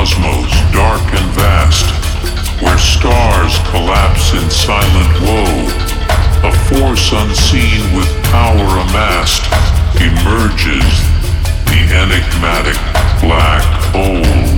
cosmos dark and vast, where stars collapse in silent woe, a force unseen with power amassed emerges the enigmatic black hole.